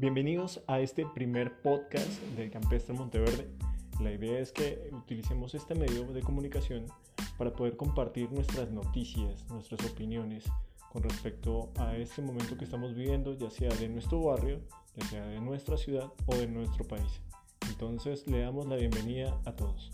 Bienvenidos a este primer podcast del Campestre Monteverde. La idea es que utilicemos este medio de comunicación para poder compartir nuestras noticias, nuestras opiniones con respecto a este momento que estamos viviendo, ya sea de nuestro barrio, ya sea de nuestra ciudad o de nuestro país. Entonces le damos la bienvenida a todos.